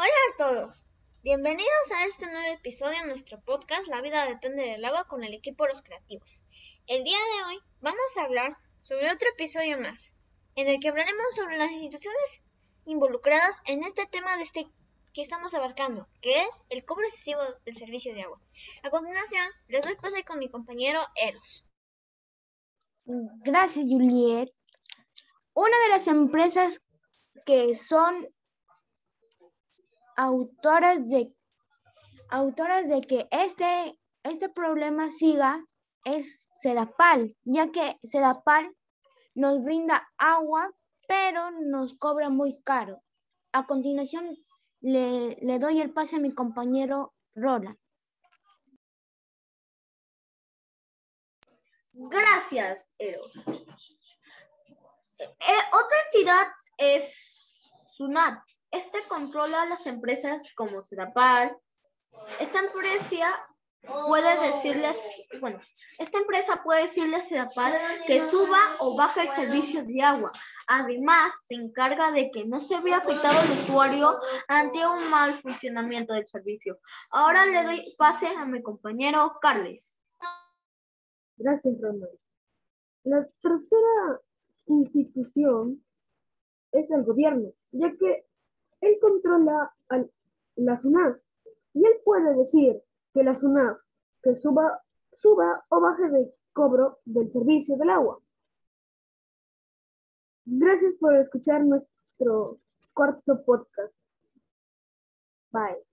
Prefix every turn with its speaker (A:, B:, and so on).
A: Hola a todos, bienvenidos a este nuevo episodio de nuestro podcast La vida depende del agua con el equipo Los Creativos. El día de hoy vamos a hablar sobre otro episodio más, en el que hablaremos sobre las instituciones involucradas en este tema de este que estamos abarcando, que es el cobro excesivo del servicio de agua. A continuación, les doy pase con mi compañero Eros.
B: Gracias, Juliet. Una de las empresas que son autoras de, de que este, este problema siga es Sedapal, ya que Sedapal nos brinda agua, pero nos cobra muy caro. A continuación, le, le doy el pase a mi compañero Roland.
C: Gracias, Eros. Eh, otra entidad es SUNAT. Este controla las empresas como Sedapal. Esta empresa puede decirles, bueno, esta empresa puede decirle a Sedapal que suba o baje el servicio de agua. Además, se encarga de que no se vea afectado el usuario ante un mal funcionamiento del servicio. Ahora le doy pase a mi compañero Carles.
D: Gracias, Ronald. La tercera institución es el gobierno, ya que él controla a la SUNAS y él puede decir que la SUNAS que suba, suba o baje de cobro del servicio del agua. Gracias por escuchar nuestro cuarto podcast. Bye.